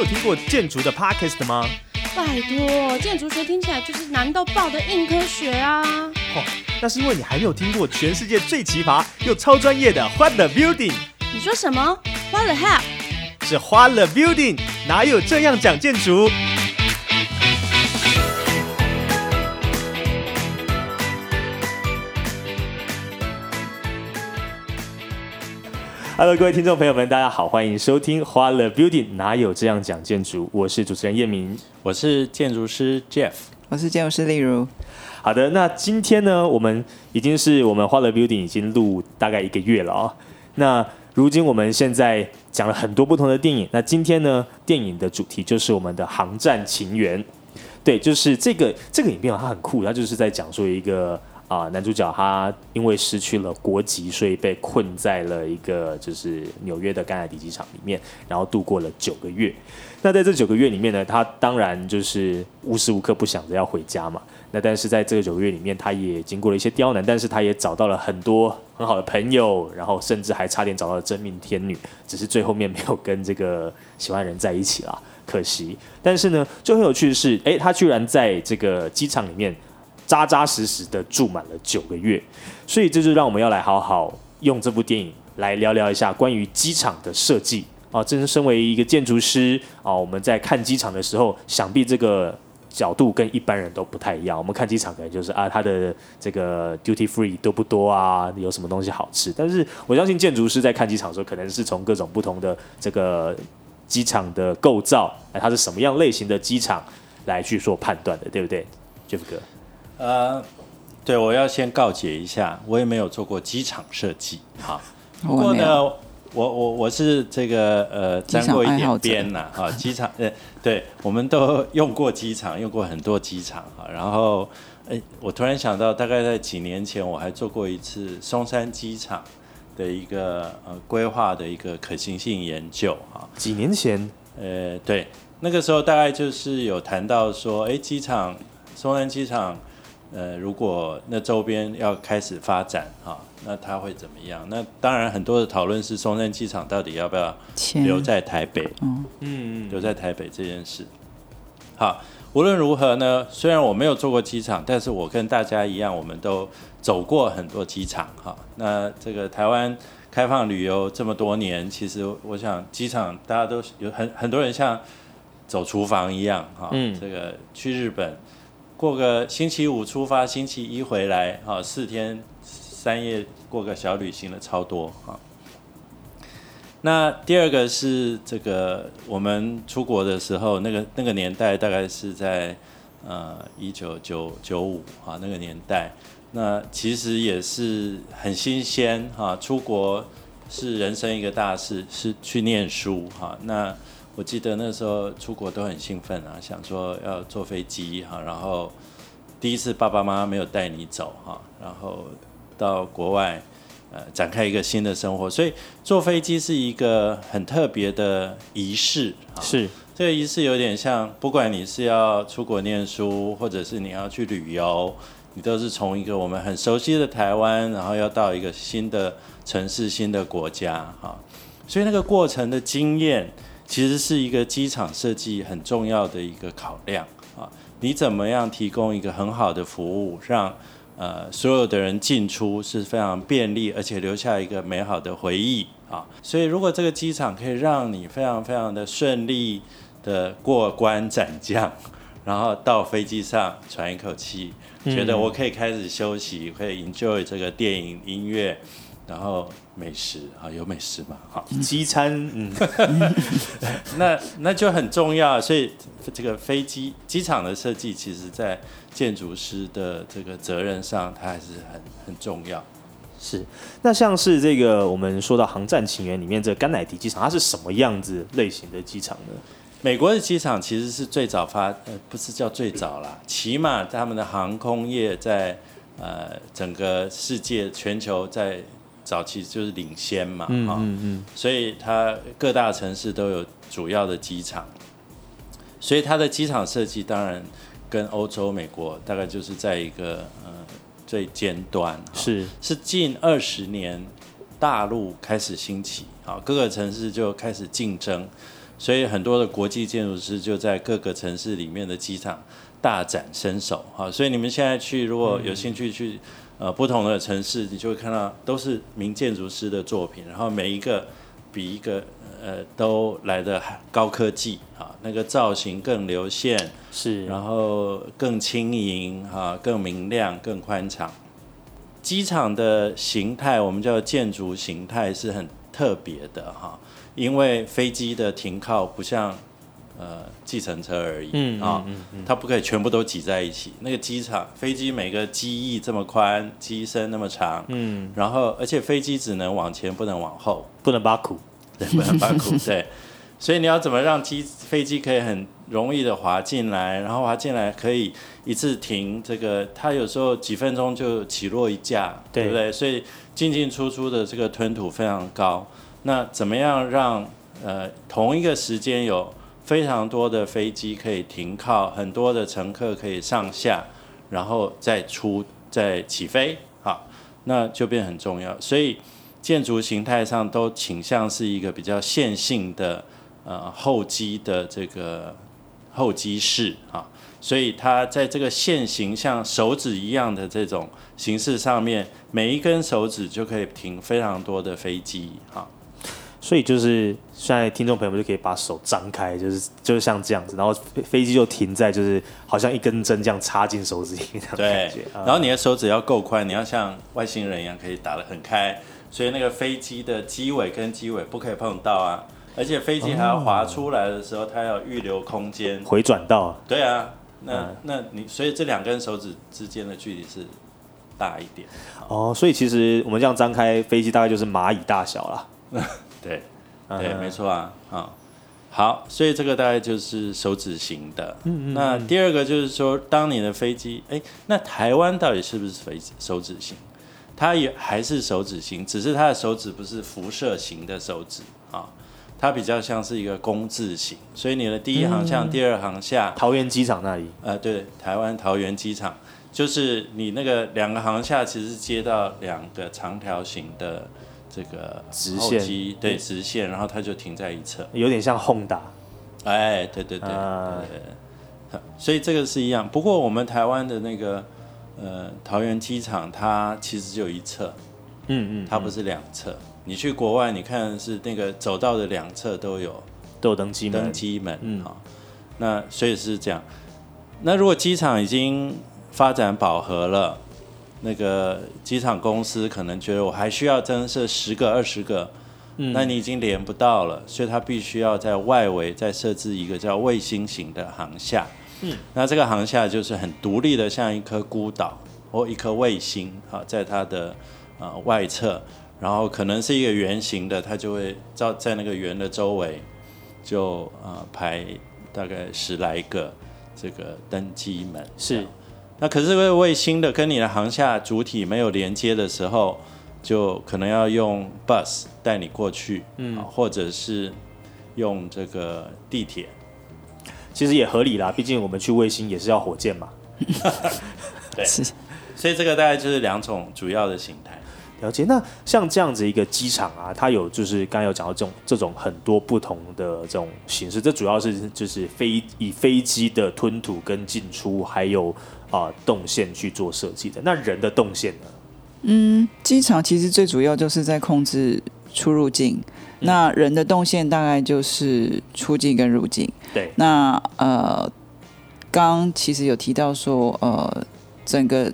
有听过建筑的 Podcast 吗？拜托，建筑学听起来就是难到爆的硬科学啊！哦，那是因为你还没有听过全世界最奇葩又超专业的 What the Building。你说什么？What the hell？是 What the Building，哪有这样讲建筑？Hello，各位听众朋友们，大家好，欢迎收听《花了 Building》，哪有这样讲建筑？我是主持人叶明，我是建筑师 Jeff，我是建筑师例如。好的，那今天呢，我们已经是我们花了 Building 已经录大概一个月了啊。那如今我们现在讲了很多不同的电影，那今天呢，电影的主题就是我们的《航站情缘》。对，就是这个这个影片它很酷，它就是在讲述一个。啊，男主角他因为失去了国籍，所以被困在了一个就是纽约的甘乃迪机场里面，然后度过了九个月。那在这九个月里面呢，他当然就是无时无刻不想着要回家嘛。那但是在这个九个月里面，他也经过了一些刁难，但是他也找到了很多很好的朋友，然后甚至还差点找到了真命天女，只是最后面没有跟这个喜欢人在一起啦，可惜。但是呢，就很有趣的是，哎，他居然在这个机场里面。扎扎实实的住满了九个月，所以这就让我们要来好好用这部电影来聊聊一下关于机场的设计啊。真身为一个建筑师啊，我们在看机场的时候，想必这个角度跟一般人都不太一样。我们看机场可能就是啊，它的这个 duty free 多不多啊，有什么东西好吃。但是我相信建筑师在看机场的时候，可能是从各种不同的这个机场的构造，哎，它是什么样类型的机场来去做判断的，对不对，Jeff 哥？呃，对，我要先告诫一下，我也没有做过机场设计，哈。不过呢，我我我是这个呃沾过一点边呐，哈，机场呃，对，我们都用过机场，用过很多机场哈。然后，哎，我突然想到，大概在几年前，我还做过一次松山机场的一个呃规划的一个可行性研究，哈。几年前，呃，对，那个时候大概就是有谈到说，哎，机场松山机场。呃，如果那周边要开始发展哈，那它会怎么样？那当然很多的讨论是松山机场到底要不要留在台北？嗯嗯，留在台北这件事。好，无论如何呢，虽然我没有做过机场，但是我跟大家一样，我们都走过很多机场哈。那这个台湾开放旅游这么多年，其实我想机场大家都有很很多人像走厨房一样哈。嗯，这个去日本。过个星期五出发，星期一回来，哈，四天三夜过个小旅行的超多哈。那第二个是这个，我们出国的时候，那个那个年代大概是在呃一九九九五哈那个年代，那其实也是很新鲜哈。出国是人生一个大事，是去念书哈。那我记得那时候出国都很兴奋啊，想说要坐飞机哈，然后第一次爸爸妈妈没有带你走哈，然后到国外呃展开一个新的生活，所以坐飞机是一个很特别的仪式。是这个仪式有点像，不管你是要出国念书，或者是你要去旅游，你都是从一个我们很熟悉的台湾，然后要到一个新的城市、新的国家哈，所以那个过程的经验。其实是一个机场设计很重要的一个考量啊，你怎么样提供一个很好的服务，让呃所有的人进出是非常便利，而且留下一个美好的回忆啊。所以如果这个机场可以让你非常非常的顺利的过关斩将，然后到飞机上喘一口气，觉得我可以开始休息，可以 enjoy 这个电影音乐。然后美食啊，有美食嘛？好，机餐，嗯，那那就很重要。所以这个飞机机场的设计，其实在建筑师的这个责任上，它还是很很重要。是，那像是这个我们说到《航站情缘》里面这甘乃迪机场，它是什么样子类型的机场呢？美国的机场其实是最早发，呃，不是叫最早啦，起码他们的航空业在呃整个世界全球在。早期就是领先嘛，哈，所以它各大城市都有主要的机场，所以它的机场设计当然跟欧洲、美国大概就是在一个呃最尖端，是。是近二十年大陆开始兴起，好，各个城市就开始竞争，所以很多的国际建筑师就在各个城市里面的机场大展身手哈。所以你们现在去如果有兴趣去呃不同的城市，你就会看到都是名建筑师的作品，然后每一个比一个呃都来的高科技啊，那个造型更流线，是，然后更轻盈啊，更明亮，更宽敞。机场的形态，我们叫建筑形态是很特别的哈，因为飞机的停靠不像呃计程车而已嗯啊嗯嗯嗯，它不可以全部都挤在一起。那个机场飞机每个机翼这么宽，机身那么长，嗯，然后而且飞机只能往前不能往后，不能把苦，对，不能把苦 对。所以你要怎么让机飞机可以很容易的滑进来，然后滑进来可以一次停，这个它有时候几分钟就起落一架，对对不对？所以进进出出的这个吞吐非常高。那怎么样让呃同一个时间有非常多的飞机可以停靠，很多的乘客可以上下，然后再出再起飞，好，那就变很重要。所以建筑形态上都倾向是一个比较线性的呃候机的这个候机室啊，所以它在这个线形像手指一样的这种形式上面，每一根手指就可以停非常多的飞机啊。所以就是现在听众朋友们就可以把手张开，就是就是像这样子，然后飞飞机就停在就是好像一根针这样插进手指里面这样感觉，，啊然后你的手指要够宽，你要像外星人一样可以打得很开，所以那个飞机的机尾跟机尾不可以碰到啊，而且飞机还要滑出来的时候，它要预留空间。回转到对啊，那、嗯那你所以这两根手指之间的距离是大一点。哦，所以其实我们这样张开，飞机大概就是蚂蚁大小啦。对，对，嗯没错啊，啊、好，所以这个大概就是手指型的。嗯嗯。那第二个就是说，当你的飞机，哎，那台湾到底是不是飞手指型？它也还是手指型，只是它的手指不是辐射型的手指啊，它比较像是一个工字型。所以你的第一航向、第二航下，桃园机场那里，呃，对，台湾桃园机场，就是你那个两个航下其实是接到两个长条形的这个直线机对直线，然后它就停在一侧。有点像 Honda，哎，对对对，啊对对对所以这个是一样。不过我们台湾的那个呃桃园机场，它其实就一侧，嗯嗯，它不是两侧。你去国外，你看是那个走道的两侧都有都有登机门登机门，嗯好，那所以是这样。那如果机场已经发展饱和了，那个机场公司可能觉得我还需要增设十个、二十个，嗯那你已经连不到了，所以它必须要在外围再设置一个叫卫星型的航厦。嗯，那这个航厦就是很独立的，像一颗孤岛或一颗卫星，好，在它的呃外侧，然后可能是一个圆形的，它就会照在那个圆的周围就呃排大概十来个这个登机门。是那可是这个卫星的跟你的航厦主体没有连接的时候，就可能要用 bus 带你过去，嗯，或者是用这个地铁。其实也合理啦，毕竟我们去卫星也是要火箭嘛。对，所以这个大概就是两种主要的形态。了解。那像这样子一个机场啊，它有就是刚才有讲到这种这种很多不同的这种形式，这主要是就是飞以飞机的吞吐跟进出，还有啊、动线去做设计的。那人的动线呢？嗯机场其实最主要就是在控制出入境，那人的动线大概就是出境跟入境。对，那呃，刚其实有提到说，呃，整个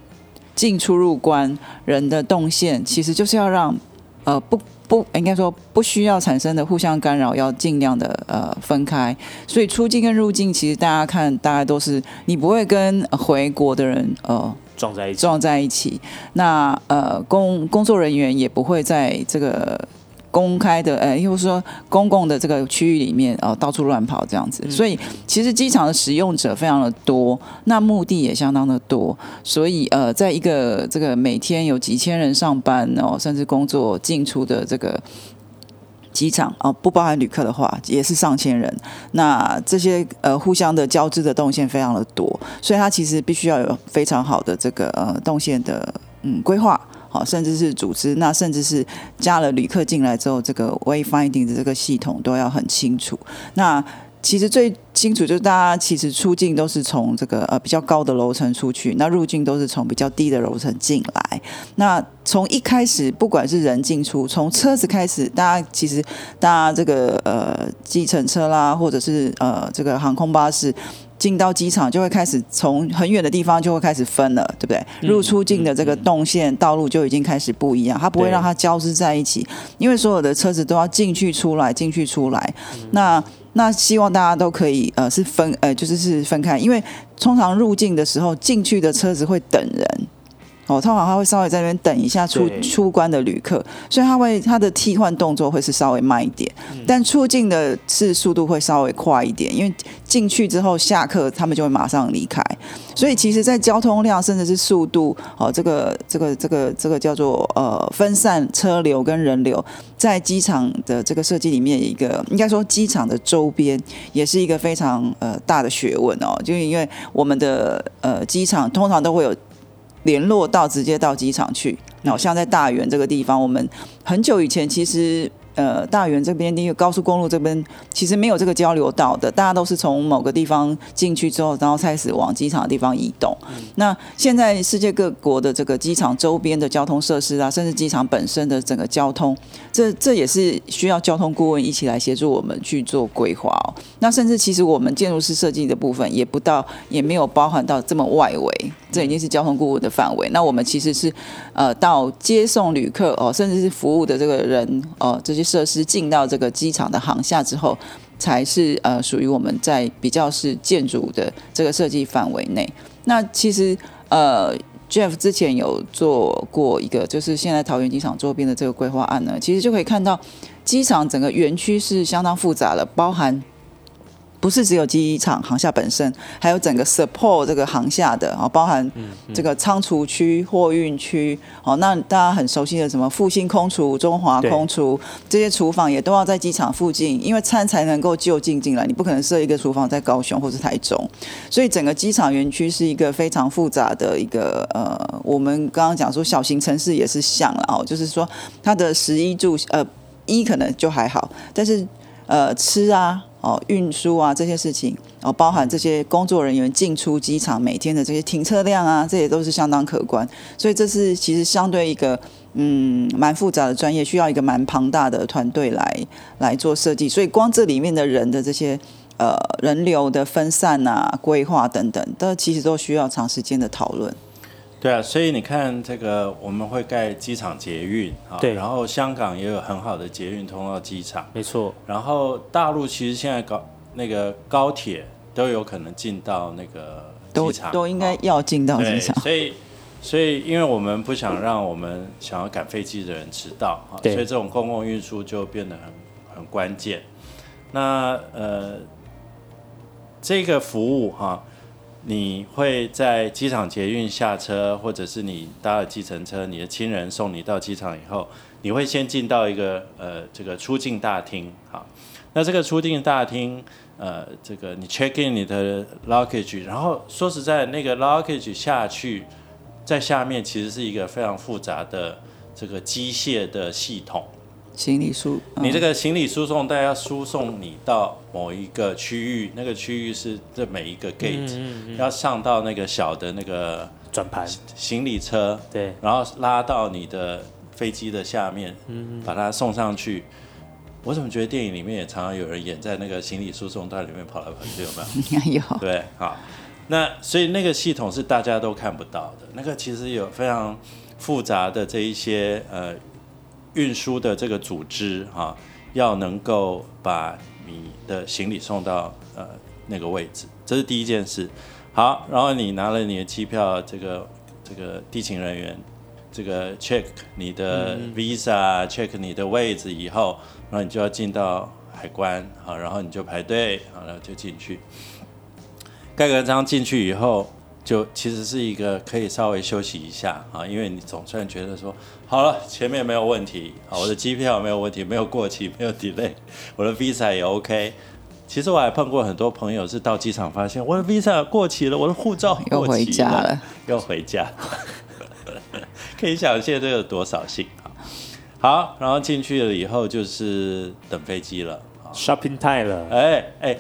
进出入关人的动线，其实就是要让呃不不应该说不需要产生的互相干扰，要尽量的呃分开。所以出境跟入境，其实大家看大家都是你不会跟回国的人呃撞在一起。撞在一起。那呃，工工作人员也不会在这个公开的，呃，又说公共的这个区域里面，呃，到处乱跑这样子。所以其实机场的使用者非常的多，那目的也相当的多。所以呃，在一个这个每天有几千人上班哦，甚至工作进出的这个。机场哦，不包含旅客的话，也是上千人。那这些呃互相的交织的动线非常的多，所以它其实必须要有非常好的这个呃动线的嗯规划。好，甚至是组织，那甚至是加了旅客进来之后，这个 wayfinding 的这个系统都要很清楚。那其实最清楚就是大家其实出境都是从这个呃比较高的楼层出去，那入境都是从比较低的楼层进来。那从一开始，不管是人进出，从车子开始，大家其实大家这个呃计程车啦，或者是呃这个航空巴士。进到机场就会开始从很远的地方就会开始分了，对不对？入出境的这个动线道路就已经开始不一样，它不会让它交织在一起，因为所有的车子都要进去出来，进去出来。那那希望大家都可以呃是分呃就是是分开，因为通常入境的时候进去的车子会等人。哦，通常他会稍微在那边等一下出出关的旅客，所以他会他的替换动作会是稍微慢一点，但出境的是速度会稍微快一点，因为进去之后下课他们就会马上离开，所以其实，在交通量甚至是速度，哦，这个这个这个这个叫做呃分散车流跟人流，在机场的这个设计里面，一个应该说机场的周边也是一个非常呃大的学问哦，就是因为我们的呃机场通常都会有。联络到直接到机场去，然后像在大园这个地方，我们很久以前其实。呃，大园这边第一个高速公路这边其实没有这个交流道的，大家都是从某个地方进去之后，然后开始往机场的地方移动。那现在世界各国的这个机场周边的交通设施啊，甚至机场本身的整个交通，这这也是需要交通顾问一起来协助我们去做规划哦。那甚至其实我们建筑师设计的部分也不到，也没有包含到这么外围，这已经是交通顾问的范围。那我们其实是呃到接送旅客哦，甚至是服务的这个人哦这些。设施进到这个机场的航下之后，才是呃属于我们在比较是建筑的这个设计范围内。那其实呃，Jeff 之前有做过一个，就是现在桃园机场周边的这个规划案呢，其实就可以看到机场整个园区是相当复杂的，包含。不是只有机场航厦本身，还有整个 support 这个航厦的啊，包含这个仓储区、货运区哦。那大家很熟悉的什么复兴空厨、中华空厨这些厨房也都要在机场附近，因为餐才能够就近进来，你不可能设一个厨房在高雄或是台中。所以整个机场园区是一个非常复杂的一个呃，我们刚刚讲说小型城市也是像了哦，就是说它的十一住呃一可能就还好，但是呃吃啊。哦，运输啊这些事情，哦，包含这些工作人员进出机场每天的这些停车量啊，这些都是相当可观。所以这是其实相对一个嗯蛮复杂的专业，需要一个蛮庞大的团队来来做设计。所以光这里面的人的这些呃人流的分散啊、规划等等，都其实都需要长时间的讨论。对啊，所以你看这个，我们会盖机场捷运啊，对，然后香港也有很好的捷运通到机场，没错。然后大陆其实现在高那个高铁都有可能进到那个机场，都应该要进到机场。所以，所以因为我们不想让我们想要赶飞机的人迟到啊，所以这种公共运输就变得很很关键。那呃，这个服务哈。你会在机场捷运下车，或者是你搭了计程车，你的亲人送你到机场以后，你会先进到一个呃这个出境大厅，好，那这个出境大厅，呃，这个你 check in 你的 luggage，然后说实在，那个 luggage 下去，在下面其实是一个非常复杂的这个机械的系统。行李输，你这个行李输送带要输送你到某一个区域，那个区域是这每一个 gate 要上到那个小的那个转盘行李车，对，然后拉到你的飞机的下面，把它送上去。我怎么觉得电影里面也常常有人演在那个行李输送带里面跑来跑去，有没有？应 该有。对，好，那所以那个系统是大家都看不到的，那个其实有非常复杂的这一些呃。运输的这个组织哈，要能够把你的行李送到呃那个位置，这是第一件事。好，然后你拿了你的机票，这个这个地勤人员这个 check 你的 visa，check 你的位置以后，然后你就要进到海关，好，然后你就排队，好了就进去。盖个章进去以后。就其实是一个可以稍微休息一下啊，因为你总算觉得说好了，前面没有问题，好，我的机票没有问题，没有过期，没有 delay，我的 visa 也 OK。其实我还碰过很多朋友是到机场发现我的 visa 过期了，我的护照又回家了，又回家。可以想见这个多扫兴啊。好，然后进去了以后就是等飞机了。shopping time 了，哎哎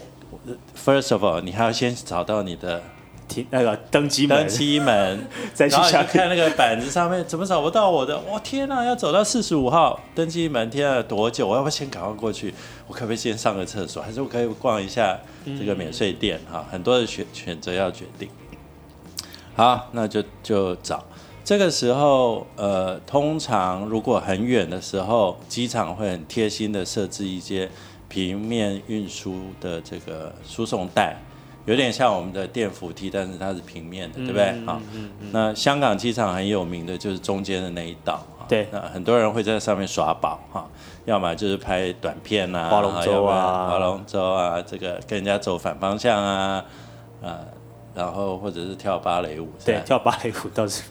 ，first of all，你还要先找到你的停那个登机门登，机门，再去然后你下就看那个板子上面怎么找不到我的？哇天哪，要走到四十五号登机门，天啊，多久？我要不要先赶快过去？我可不可以先上个厕所？还是我可以逛一下这个免税店？哈、很多的选选择要决定。好，那就就找。这个时候，呃，通常如果很远的时候，机场会很贴心的设置一些平面运输的这个输送带，有点像我们的电扶梯，但是它是平面的，对不对？好，那香港机场很有名的就是中间的那一道，对。那很多人会在上面耍宝哈，要么就是拍短片啊，划龙舟啊。划龙舟啊，这个跟人家走反方向啊，啊，然后或者是跳芭蕾舞，对，跳芭蕾舞倒是。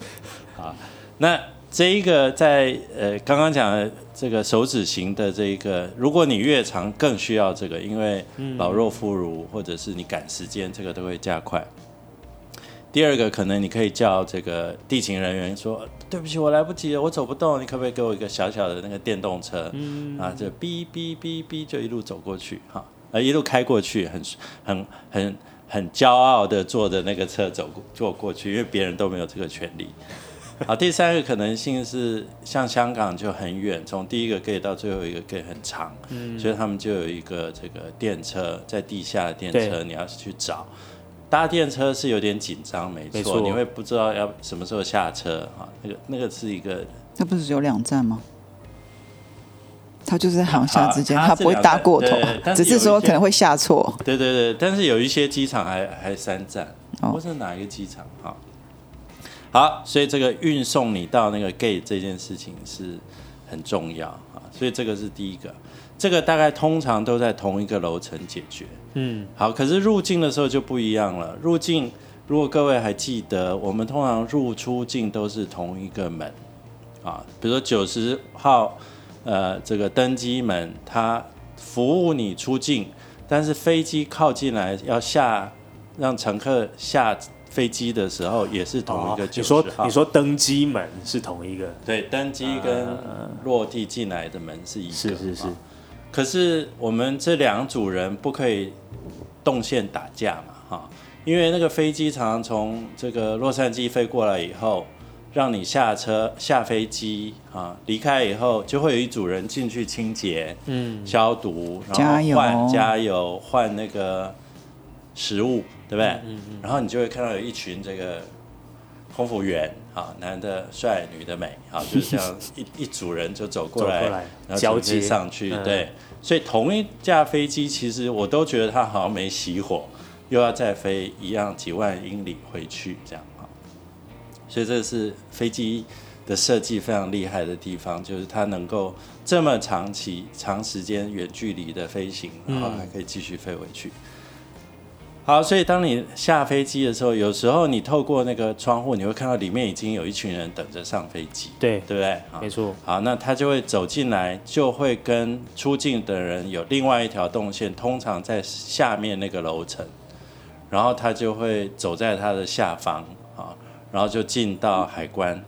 那这一个在呃刚刚讲的这个手指型的这一个，如果你越长更需要这个，因为老弱妇孺或者是你赶时间，这个都会加快。第二个可能你可以叫这个地勤人员说，对不起，我来不及了，我走不动，你可不可以给我一个小小的那个电动车？啊，就哔哔哔哔就一路走过去哈，呃一路开过去，很很很很骄傲的坐着那个车走过坐过去，因为别人都没有这个权利。好，第三个可能性是像香港就很远，从第一个 gate 到最后一个 gate 很长，所以他们就有一个这个电车在地下的电车，你要去找。搭电车是有点紧张，没错，没错你会不知道要什么时候下车啊。那个那个是一个它不是只有两站吗？它就是在航厦之间，它它不会搭过头只是说可能会下错。对对对，但是有一些机场还还三站，哦或是哪一个机场？好，好，所以这个运送你到那个 gate 这件事情是很重要啊，所以这个是第一个，这个大概通常都在同一个楼层解决。嗯，好，可是入境的时候就不一样了。入境，如果各位还记得，我们通常入出境都是同一个门啊，比如说九十号，呃，这个登机门，它服务你出境，但是飞机靠近来要下，让乘客下飞机的时候，也是同一个哦你。说你说登机门是同一个，对，登机跟落地进来的门是一个，是是是。啊可是我们这两组人不可以动线打架嘛，哈，因为那个飞机常常从这个洛杉矶飞过来以后，让你下车下飞机啊，离开以后就会有一组人进去清洁、嗯，消毒，然加油。后换加油、换那个食物，对不对？嗯然后你就会看到有一群这个空服员啊，男的帅，女的美，啊，就是这样一一组人就走过来，过来然后交接上去，嗯对。所以同一架飞机，其实我都觉得它好像没熄火，又要再飞一样几万英里回去，这样啊。所以这是飞机的设计非常厉害的地方，就是它能够这么长期、长时间远距离的飞行，然后还可以继续飞回去。好，所以当你下飞机的时候，有时候你透过那个窗户，你会看到里面已经有一群人等着上飞机，对，对不对？好没错，好，那他就会走进来，就会跟出境的人有另外一条动线，通常在下面那个楼层，然后他就会走在他的下方啊，然后就进到海关。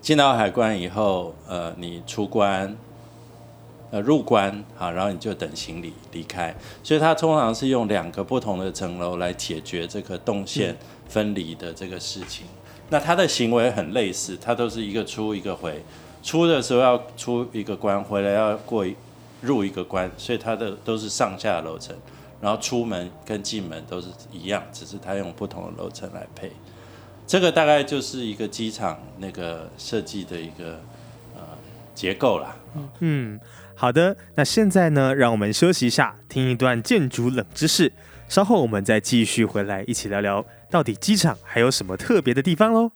进到海关以后，呃，你出关，呃，入关，好，然后你就等行李离开。所以它通常是用两个不同的层楼来解决这个动线分离的这个事情。那他的行为很类似，他都是一个出一个回，出的时候要出一个关，回来要过一入一个关，所以他的都是上下楼层，然后出门跟进门都是一样，只是他用不同的楼层来配。这个大概就是一个机场那个设计的一个呃结构啦。嗯，好的，那现在呢，让我们休息一下，听一段建筑冷知识，稍后我们再继续回来一起聊聊，到底机场还有什么特别的地方喽。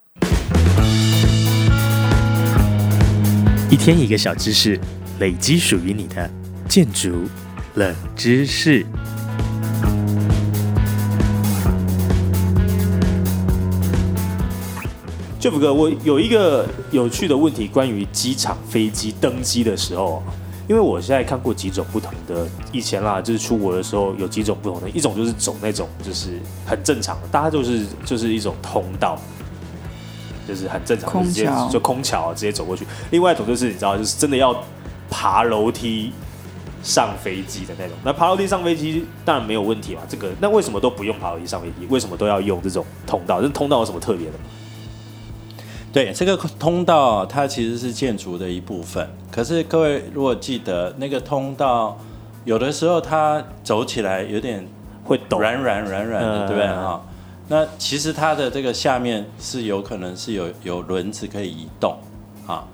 一天一个小知识，累积属于你的建筑冷知识。Jeff 哥，我有一个有趣的问题，关于机场飞机登机的时候，因为我现在看过几种不同的，以前啦，就是出国的时候有几种不同的，一种就是走那种就是很正常的，大家就是就是一种通道，就就是很正常，空直接就空桥直接走过去。另外一种就是你知道，就是真的要爬楼梯上飞机的那种。那爬楼梯上飞机当然没有问题嘛，这个那为什么都不用爬楼梯上飞机？为什么都要用这种通道？这通道有什么特别的吗？对，这个通道它其实是建筑的一部分。可是各位如果记得那个通道，有的时候它走起来有点会抖，软软软软的，嗯对不对哈？那其实它的这个下面是有可能是有有轮子可以移动啊。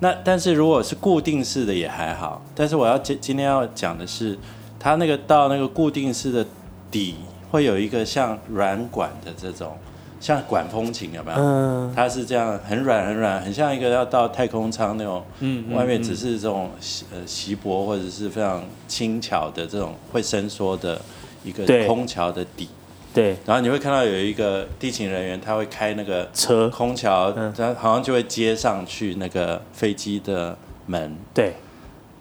那但是如果是固定式的也还好，但是我要今今天要讲的是，它那个到那个固定式的底会有一个像软管的这种，像管风琴有没有？嗯。它是这样很软很软，很像一个要到太空舱那种，嗯嗯外面只是这种呃锡箔或者是非常轻巧的这种会伸缩的一个空桥的底，对。然后你会看到有一个地勤人员，他会开那个车，空桥嗯，他好像就会接上去那个飞机的门。对。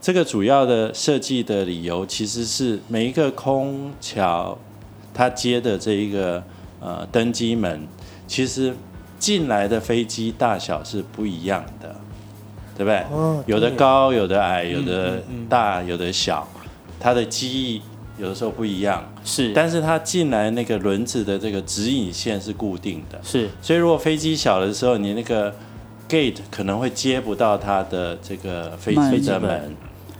这个主要的设计的理由其实是每一个空桥它接的这一个呃登机门，其实进来的飞机大小是不一样的，对不对？哦？有的高，有的矮，有的嗯嗯。大，有的小，它的机翼有的时候不一样，是，但是它进来那个轮子的这个指引线是固定的，是。所以如果飞机小的时候，你那个 gate 可能会接不到它的这个飞门机的门，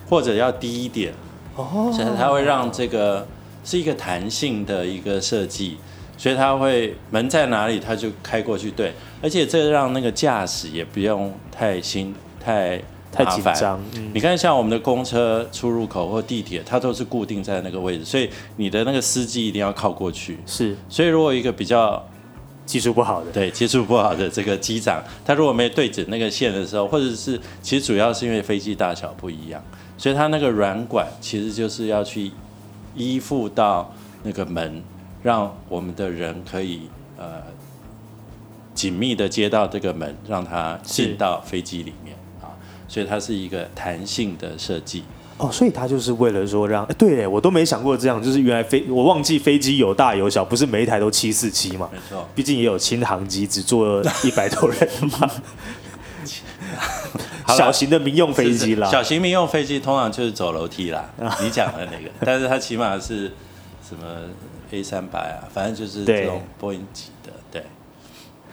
或者要低一点，哦。所以它会让这个是一个弹性的一个设计，所以他会门在哪里他就开过去，对，而且这让那个驾驶也不用太心太太紧张，嗯。你看，像我们的公车出入口或地铁，它都是固定在那个位置，所以你的那个司机一定要靠过去。是。所以如果一个比较技术不好的，对技术不好的这个机长，他如果没有对准那个线的时候，或者是其实主要是因为飞机大小不一样，所以它那个软管其实就是要去依附到那个门，让我们的人可以呃紧密的接到这个门，让它进到飞机里面啊，所以它是一个弹性的设计。哦，所以它就是为了说让，哎对耶，我都没想过这样，就是原来飞，我忘记飞机有大有小，不是每一台都七四七嘛，没错。毕竟也有轻航机，只坐一百多人嘛，小型的民用飞机啦，小型民用飞机通常就是走楼梯啦，你讲的那个，但是它起码是什么 A 三百啊，反正就是这种波音级的，对。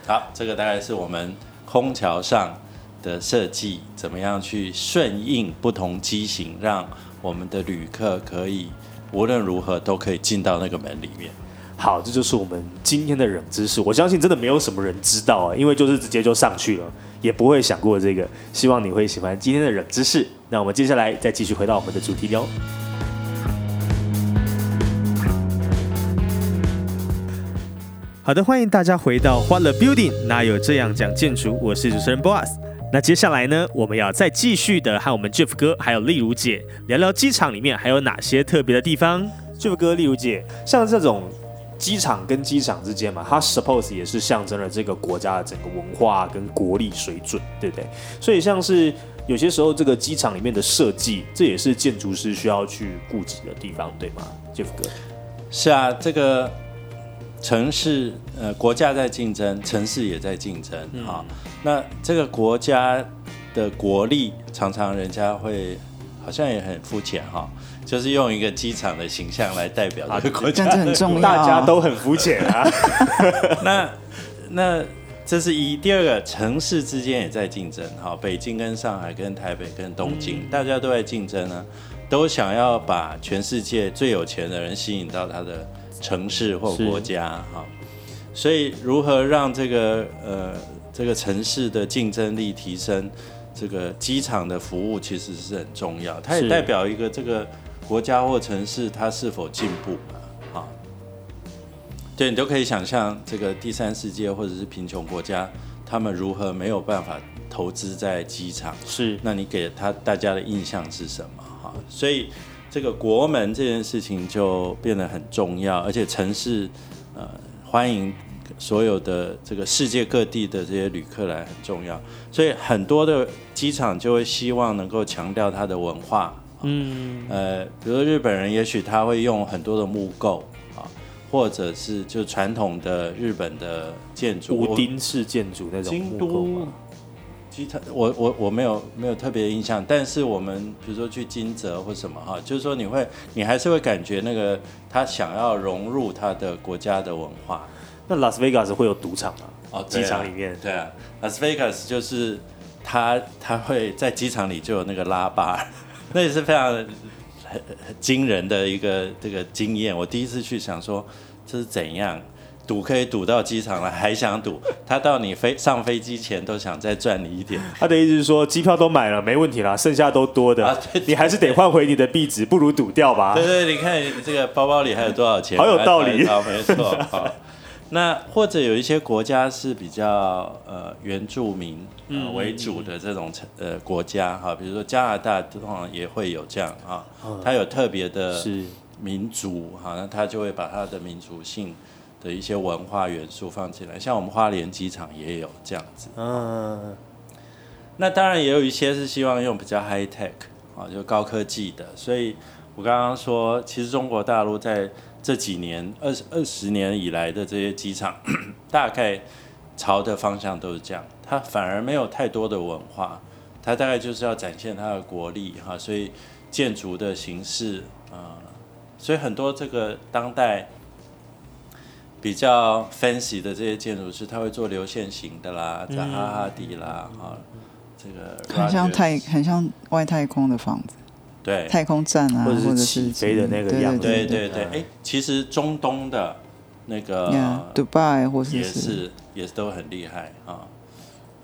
好，这个大概是我们空调上的设计，怎么样去顺应不同机型，让我们的旅客可以无论如何都可以进到那个门里面。好，这就是我们今天的冷知识。我相信真的没有什么人知道啊，因为就是直接就上去了，也不会想过这个。希望你会喜欢今天的冷知识。那我们接下来再继续回到我们的主题喽。好的，欢迎大家回到欢乐 Building。哪有这样讲建筑？我是主持人 Boss。那接下来呢，我们要再继续的和我们 Jeff 哥还有丽如姐聊聊机场里面还有哪些特别的地方。Jeff 哥、丽如姐，像这种机场跟机场之间嘛，它 suppose 也是象征了这个国家的整个文化跟国力水准，对不对？所以像是有些时候这个机场里面的设计，这也是建筑师需要去顾及的地方，对吗？Jeff 哥，是啊，这个城市呃国家在竞争，城市也在竞争啊、那这个国家的国力，常常人家会好像也很肤浅哈，就是用一个机场的形象来代表这个国家这。很重要。大家都很肤浅啊。那那这是一，第二个城市之间也在竞争，哈，北京跟上海跟台北跟东京，大家都在竞争呢，都想要把全世界最有钱的人吸引到他的城市或国家，哈，所以如何让这个呃这个城市的竞争力提升，这个机场的服务其实是很重要，它也代表一个这个国家或城市它是否进步嘛，啊。对你都可以想象，这个第三世界或者是贫穷国家，他们如何没有办法投资在机场？是那你给他大家的印象是什么？哈，所以这个国门这件事情就变得很重要，而且城市呃欢迎所有的这个世界各地的这些旅客来很重要，所以很多的机场就会希望能够强调它的文化。嗯，呃，比如说日本人，也许他会用很多的木构啊，或者是就传统的日本的建筑，屋丁式建筑那种京木构都我我我没有没有特别印象，但是我们比如说去金泽或什么哈，就是说你会你还是会感觉那个他想要融入他的国家的文化那拉斯维加斯会有赌场吗？哦机场里面对啊，Las Vegas 就是他他会在机场里就有那个拉巴，那也是非常很很惊人的一个这个经验。我第一次去想说这是怎样。赌可以赌到机场了，还想赌？他到你飞上飞机前都想再赚你一点。他的意思是说，机票都买了，没问题啦，剩下都多的，啊对对 你还是得换回你的币值，不如赌掉吧。对对，你看你这个包包里还有多少钱？好有道理好，没错。好，那或者有一些国家是比较呃原住民呃为主的这种呃国家哈，比如说加拿大通常也会有这样啊，它有特别的是民族哈，那它就会把它的民族性的一些文化元素放进来，像我们花莲机场也有这样子。嗯，那当然也有一些是希望用比较 high tech 啊，就高科技的。所以我刚刚说，其实中国大陆在这几年二十二十年以来的这些机场，大概朝的方向都是这样。它反而没有太多的文化，它大概就是要展现它的国力哈。所以建筑的形式啊、所以很多这个当代。比较 fancy 的这些建筑师，他会做流线型的啦，扎哈哈迪啦，啊，这个很像太很像外太空的房子，对。太空站啊，或者是起飞的那个对样子。对对对对，哎，其实中东的那个 Yeah，Dubai 或是也是是。也是都很厉害啊。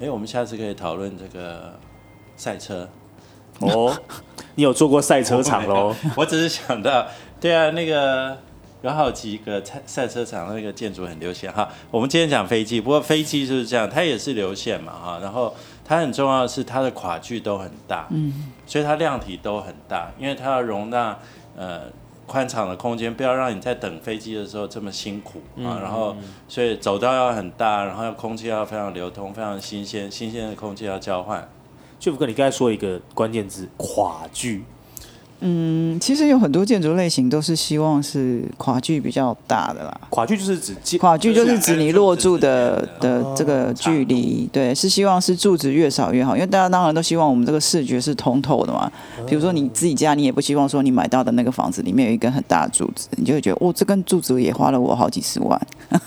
哎，我们下次可以讨论这个赛车。哦，你有做过赛车场喽？我只是想到，对啊，那个有好几个赛赛车场那个建筑很流线哈。我们今天讲飞机，不过飞机就是这样，它也是流线嘛哈。然后它很重要的是它的跨距都很大，嗯，所以它量体都很大，因为它要容纳呃宽敞的空间，不要让你在等飞机的时候这么辛苦啊。然后所以走道要很大，然后要空气要非常流通，非常新鲜，新鲜的空气要交换。就福哥，你刚才说一个关键字跨距，嗯，其实有很多建筑类型都是希望是跨距比较大的啦。跨距就是指建跨距就是指你落柱的的哦这个距离，对，是希望是柱子越少越好，因为大家当然都希望我们这个视觉是通透的嘛。比如说你自己家，你也不希望说你买到的那个房子里面有一根很大的柱子，你就会觉得哦，这根柱子也花了我好几十万。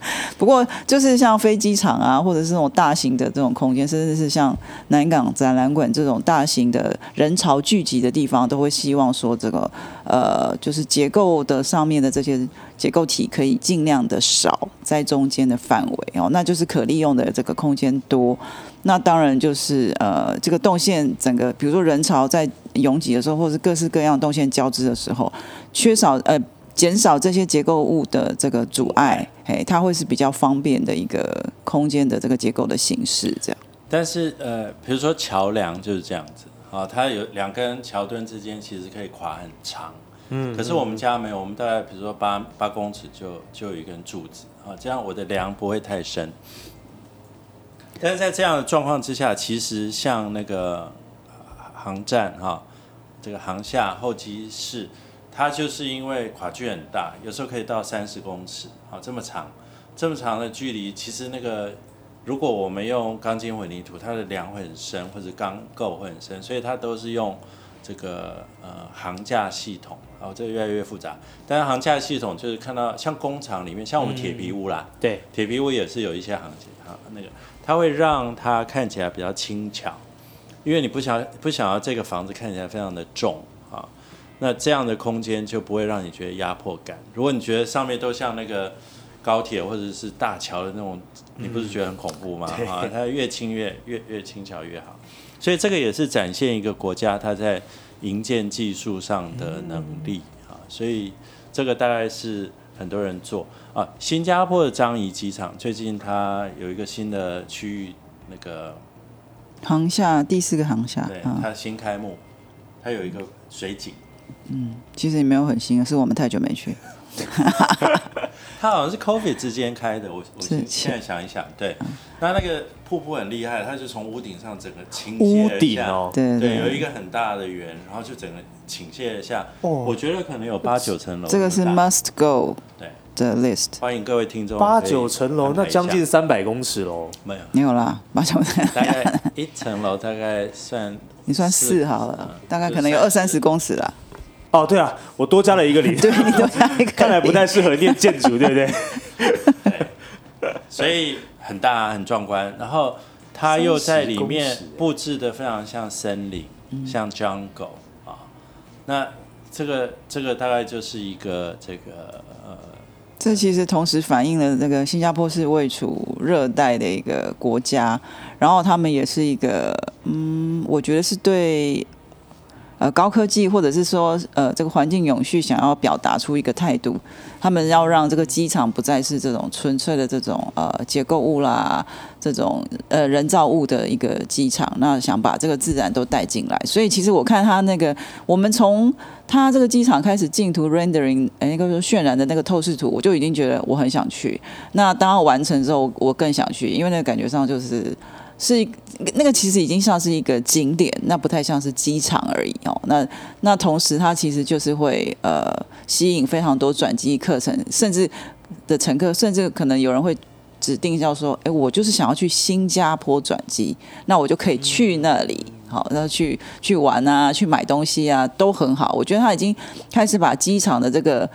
不过，就是像飞机场啊，或者是那种大型的这种空间，甚至是像南港展览馆这种大型的人潮聚集的地方，都会希望说这个呃，就是结构的上面的这些结构体可以尽量的少在中间的范围哦，那就是可利用的这个空间多。那当然就是呃，这个动线整个，比如说人潮在拥挤的时候，或是各式各样动线交织的时候，缺少呃。减少这些结构物的这个阻碍，哎，它会是比较方便的一个空间的这个结构的形式，这样。但是呃，比如说桥梁就是这样子啊，它有两根桥墩之间其实可以跨很长，嗯，可是我们家没有，我们大概比如说八八公尺就就有一根柱子啊，这样我的梁不会太深。但是在这样的状况之下，其实像那个航站哈、这个航下候机室，它就是因为跨距很大，有时候可以到三十公尺，好这么长，这么长的距离，其实那个如果我们用钢筋混凝土，它的梁会很深，或者钢构会很深，所以它都是用这个呃桁架系统，哦，这个越来越复杂。但是桁架系统就是看到像工厂里面，像我们铁皮屋啦，对，铁皮屋也是有一些航航那个，它会让它看起来比较轻巧，因为你不想不想要这个房子看起来非常的重啊，那这样的空间就不会让你觉得压迫感。如果你觉得上面都像那个高铁或者是大桥的那种，你不是觉得很恐怖吗？对啊，它越轻越越越轻巧越好。所以这个也是展现一个国家它在营建技术上的能力啊，所以这个大概是很多人做啊。新加坡的樟宜机场最近它有一个新的区域，那个航下第四个航下对，啊，它新开幕，它有一个水景，其实也没有很新，是我们太久没去。他好像是 COVID 之间开的，我我是现现在想一想，对，那那个瀑布很厉害，它是从屋顶上整个倾屋泻而下顶哦，对对，有一个很大的圆，然后就整个倾泻而下，哦。我觉得可能有八九层楼这个是 must go 对，的 list，欢迎各位听众八九层楼，那将近三百公尺喽。没有，没有啦，八九大概一层楼大概算你算四好了嗯，大概可能有二三十公尺啦。哦，对啊，我多加了一个零，对，你多加一个零，看来不太适合念建筑，对不对？所以很大很壮观，然后它又在里面布置的非常像森林，像 jungle 啊。那这个这个大概就是一个这个呃，这其实同时反映了这个新加坡是位处热带的一个国家，然后他们也是一个，嗯，我觉得是对呃高科技或者是说呃这个环境永续想要表达出一个态度，他们要让这个机场不再是这种纯粹的这种呃结构物啦，这种呃人造物的一个机场，那想把这个自然都带进来，所以其实我看他那个我们从他这个机场开始进图 rendering，呃那个渲染的那个透视图，我就已经觉得我很想去。那当它完成之后，我更想去，因为那个感觉上就是是那个其实已经像是一个景点，那不太像是机场而已哦。那那同时它其实就是会呃吸引非常多转机课程，甚至的乘客，甚至可能有人会。指定叫说，哎，我就是想要去新加坡转机，那我就可以去那里，好，然后去去玩啊，去买东西啊，都很好。我觉得他已经开始把机场的这个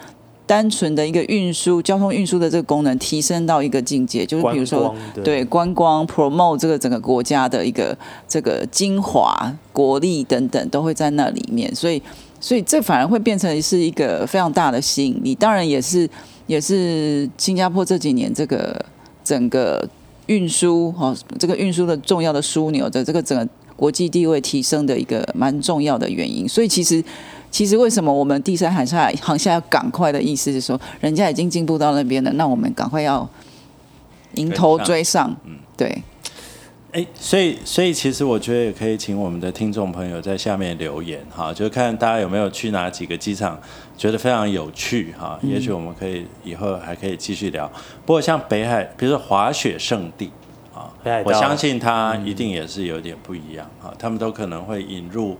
单纯的一个运输、交通运输的这个功能提升到一个境界，就是比如说观对观光 promote 这个整个国家的一个这个精华、国力等等都会在那里面，所以所以这反而会变成是一个非常大的吸引力。当然也是也是新加坡这几年这个整个运输哦，这个运输的重要的枢纽的这个整个国际地位提升的一个蛮重要的原因。所以其实其实为什么我们第三航厦航厦要赶快的意思是说，人家已经进步到那边了，那我们赶快要迎头追上。嗯。对，哎，所以所以其实我觉得也可以请我们的听众朋友在下面留言哈，就看大家有没有去哪几个机场觉得非常有趣哈，也许我们可以以后还可以继续聊。不过像北海，比如说滑雪圣地啊我相信它一定也是有点不一样哈，他们都可能会引入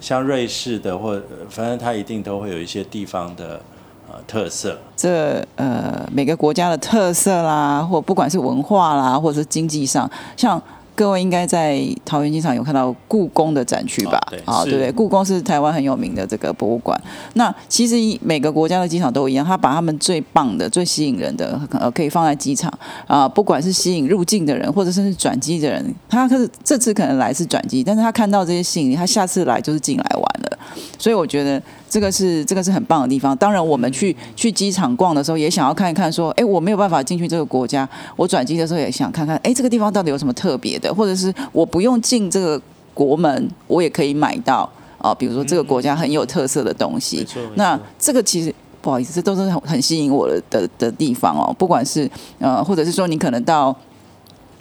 像瑞士的或反正它一定都会有一些地方的呃特色。这呃每个国家的特色啦，或不管是文化啦，或者是经济上，像各位应该在桃园机场有看到故宫的展区吧啊，是对不对？故宫是台湾很有名的这个博物馆。那其实每个国家的机场都一样，他把他们最棒的、最吸引人的，呃，可以放在机场啊、不管是吸引入境的人，或者甚至转机的人，他可是这次可能来是转机，但是他看到这些吸引力，他下次来就是进来玩了。所以我觉得这个是这个是很棒的地方。当然，我们去去机场逛的时候，也想要看一看，说，哎，我没有办法进去这个国家，我转机的时候也想看看，哎，这个地方到底有什么特别的，或者是我不用进这个国门，我也可以买到啊、比如说这个国家很有特色的东西。那这个其实。不好意思，这都是很很吸引我的的的地方哦。不管是呃，或者是说你可能到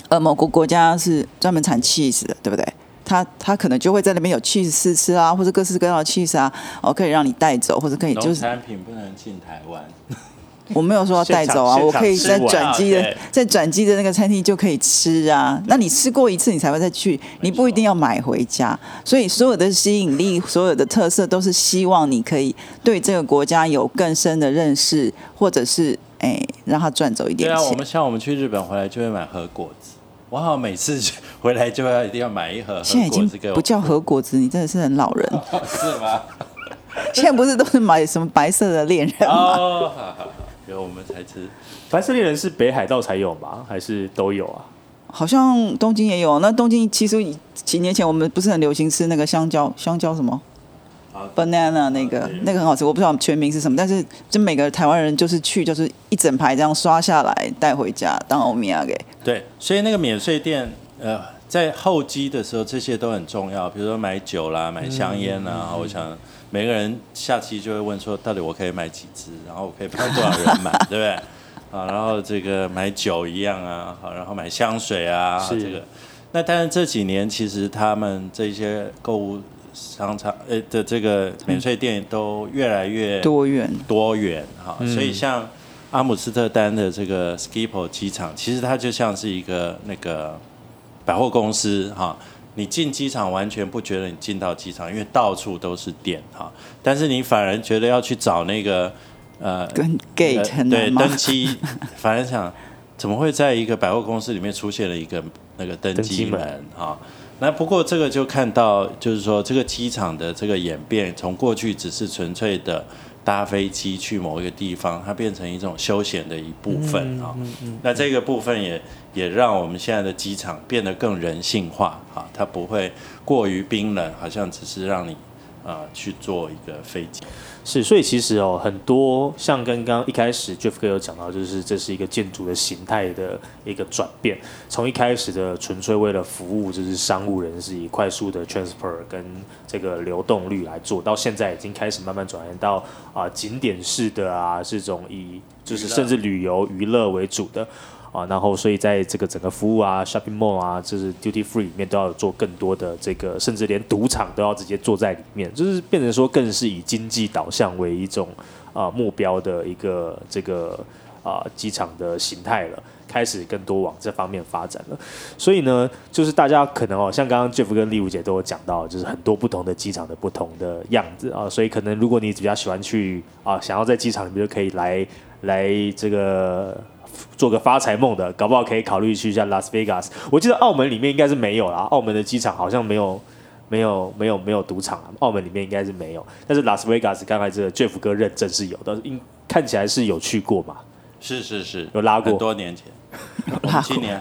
呃某个国家是专门产 cheese 的，对不对？他他可能就会在那边有 cheese 试吃啊，或者各式各样的 cheese 啊，哦，可以让你带走，或者可以就是农产品不能进台湾，我没有说要带走啊，我可以在转机的在转机的那个餐厅就可以吃啊。那你吃过一次，你才会再去，你不一定要买回家。所以所有的吸引力，所有的特色，都是希望你可以对这个国家有更深的认识，或者是哎让他赚走一点对啊，我们。像我们去日本回来就会买和果子，我好像每次回来就要一定要买一盒 现在已经不叫和果子，你真的是很老人。是吗？现在不是都是买什么白色的恋人吗？哦，好好好，有我们才吃。白色恋人是北海道才有吗？还是都有啊？好像东京也有。那东京其实几年前我们不是很流行吃那个香蕉，香蕉什么好？banana 那个那个很好吃，我不知道全名是什么，但是就每个台湾人就是去就是一整排这样刷下来带回家当欧米亚给。对，所以那个免税店，呃，在候机的时候，这些都很重要。比如说买酒啦、买香烟啦，我想每个人下期就会问说，到底我可以买几支，然后我可以帮多少人买，对不对？啊，然后这个买酒一样啊，好，然后买香水啊，这个。那但是这几年其实他们这些购物商场呃的这个免税店都越来越多元，多元哈，嗯所以像阿姆斯特丹的这个 Schiphol 机场，其实它就像是一个那个百货公司哈。你进机场完全不觉得你进到机场，因为到处都是店哈。但是你反而觉得要去找那个呃跟 gate 呃对？登机，反而想怎么会在一个百货公司里面出现了一个那个登登机门机门啊？那不过这个就看到，就是说这个机场的这个演变，从过去只是纯粹的搭飞机去某一个地方，它变成一种休闲的一部分啊。那这个部分也也让我们现在的机场变得更人性化啊，它不会过于冰冷，好像只是让你啊、去坐一个飞机。是，所以其实哦，很多像刚刚一开始 Jeff 哥有讲到，就是这是一个建筑的形态的一个转变，从一开始的纯粹为了服务就是商务人士以快速的 transfer 跟这个流动率来做，到现在已经开始慢慢转变到啊、景点式的啊这种以就是甚至旅游娱乐为主的。啊，然后所以在这个整个服务啊、shopping mall 啊，就是 duty free 里面都要做更多的这个，甚至连赌场都要直接坐在里面，就是变成说更是以经济导向为一种啊、目标的一个这个啊、机场的形态了，开始更多往这方面发展了。所以呢，就是大家可能哦，像刚刚 Jeff 跟丽茹姐都有讲到，就是很多不同的机场的不同的样子啊，所以可能如果你比较喜欢去啊，想要在机场里面就可以来来这个。做个发财梦的，搞不好可以考虑去一下拉斯维加斯。我记得澳门里面应该是没有啦，澳门的机场好像没有。没有没有没有赌场啊，澳门里面应该是没有，但是拉斯维加斯刚才这个 Jeff 哥认证是有的，应看起来是有去过嘛，是是是，有拉过。很多年前，今年。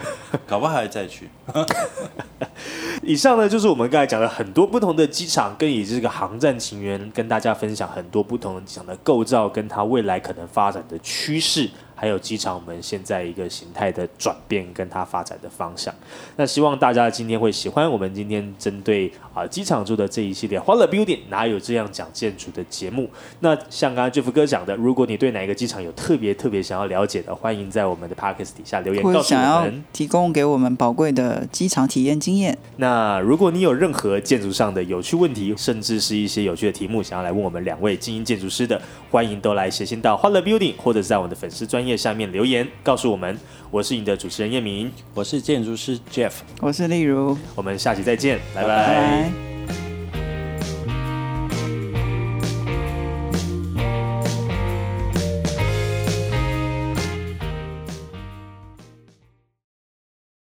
搞不好还再去。以上呢，就是我们刚才讲的很多不同的机场，跟以这个航站情缘跟大家分享很多不同的机场的构造，跟它未来可能发展的趋势，还有机场我们现在一个形态的转变，跟它发展的方向。那希望大家今天会喜欢我们今天针对啊机场做的这一系列欢乐 Building 哪有这样讲建筑的节目。那像刚刚 Jeff 哥讲的，如果你对哪一个机场有特别特别想要了解的，欢迎在我们的 Podcast 底下留言告诉我们。提供给我们宝贵的机场体验经验，那如果你有任何建筑上的有趣问题，甚至是一些有趣的题目，想要来问我们两位精英建筑师的，欢迎都来写信到欢乐 Building，或者是在我们的粉丝专专业下面留言告诉我们。我是你的主持人叶明，我是建筑师 Jeff。我是例如，我们下期再见，拜拜拜拜。